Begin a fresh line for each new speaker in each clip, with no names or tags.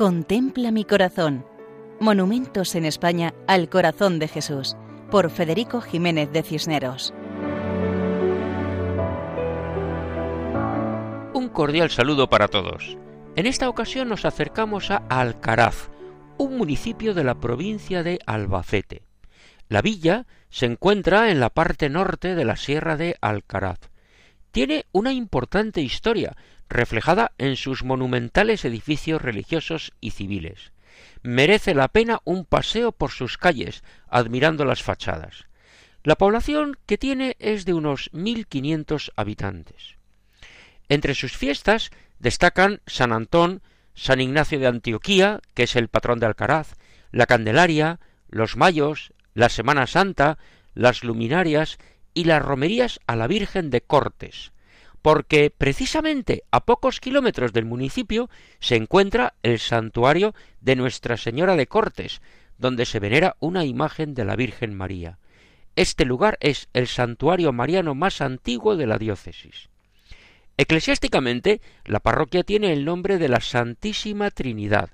Contempla mi corazón. Monumentos en España al corazón de Jesús, por Federico Jiménez de Cisneros.
Un cordial saludo para todos. En esta ocasión nos acercamos a Alcaraz, un municipio de la provincia de Albacete. La villa se encuentra en la parte norte de la sierra de Alcaraz. Tiene una importante historia, reflejada en sus monumentales edificios religiosos y civiles. Merece la pena un paseo por sus calles, admirando las fachadas. La población que tiene es de unos mil quinientos habitantes. Entre sus fiestas destacan San Antón, San Ignacio de Antioquía, que es el patrón de Alcaraz, la Candelaria, los Mayos, la Semana Santa, las luminarias y las romerías a la Virgen de Cortes, porque precisamente a pocos kilómetros del municipio se encuentra el santuario de Nuestra Señora de Cortes, donde se venera una imagen de la Virgen María. Este lugar es el santuario mariano más antiguo de la diócesis. Eclesiásticamente, la parroquia tiene el nombre de la Santísima Trinidad.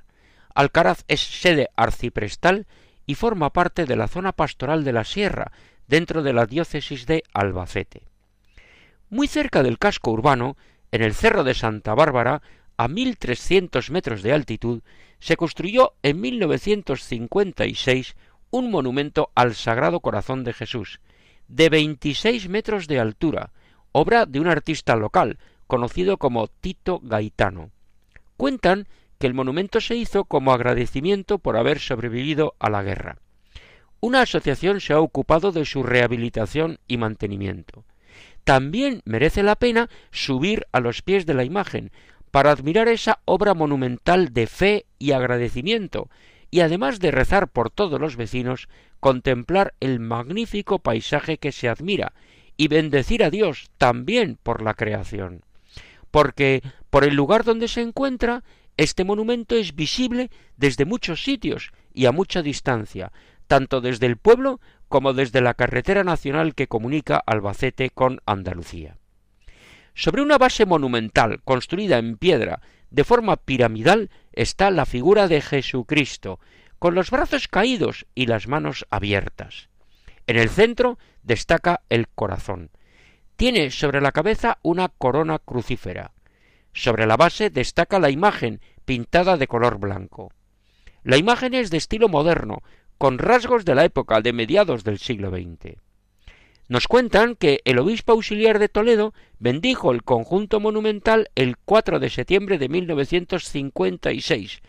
Alcaraz es sede arciprestal y forma parte de la zona pastoral de la Sierra, dentro de la diócesis de Albacete. Muy cerca del casco urbano, en el Cerro de Santa Bárbara, a 1.300 metros de altitud, se construyó en 1956 un monumento al Sagrado Corazón de Jesús, de 26 metros de altura, obra de un artista local, conocido como Tito Gaitano. Cuentan que el monumento se hizo como agradecimiento por haber sobrevivido a la guerra. Una asociación se ha ocupado de su rehabilitación y mantenimiento también merece la pena subir a los pies de la imagen para admirar esa obra monumental de fe y agradecimiento, y además de rezar por todos los vecinos, contemplar el magnífico paisaje que se admira y bendecir a Dios también por la creación. Porque por el lugar donde se encuentra, este monumento es visible desde muchos sitios y a mucha distancia, tanto desde el pueblo como desde la carretera nacional que comunica Albacete con Andalucía. Sobre una base monumental construida en piedra de forma piramidal está la figura de Jesucristo, con los brazos caídos y las manos abiertas. En el centro destaca el corazón. Tiene sobre la cabeza una corona crucífera. Sobre la base destaca la imagen pintada de color blanco. La imagen es de estilo moderno, con rasgos de la época de mediados del siglo XX. Nos cuentan que el obispo auxiliar de Toledo bendijo el conjunto monumental el 4 de septiembre de 1956,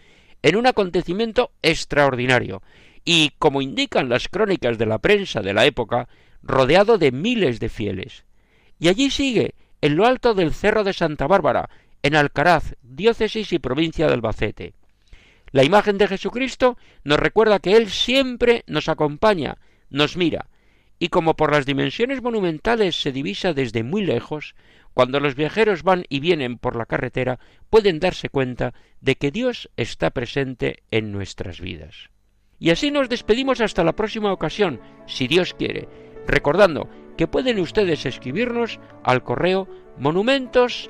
en un acontecimiento extraordinario, y, como indican las crónicas de la prensa de la época, rodeado de miles de fieles. Y allí sigue, en lo alto del Cerro de Santa Bárbara, en Alcaraz, diócesis y provincia de Albacete. La imagen de Jesucristo nos recuerda que Él siempre nos acompaña, nos mira, y como por las dimensiones monumentales se divisa desde muy lejos, cuando los viajeros van y vienen por la carretera pueden darse cuenta de que Dios está presente en nuestras vidas. Y así nos despedimos hasta la próxima ocasión, si Dios quiere, recordando que pueden ustedes escribirnos al correo monumentos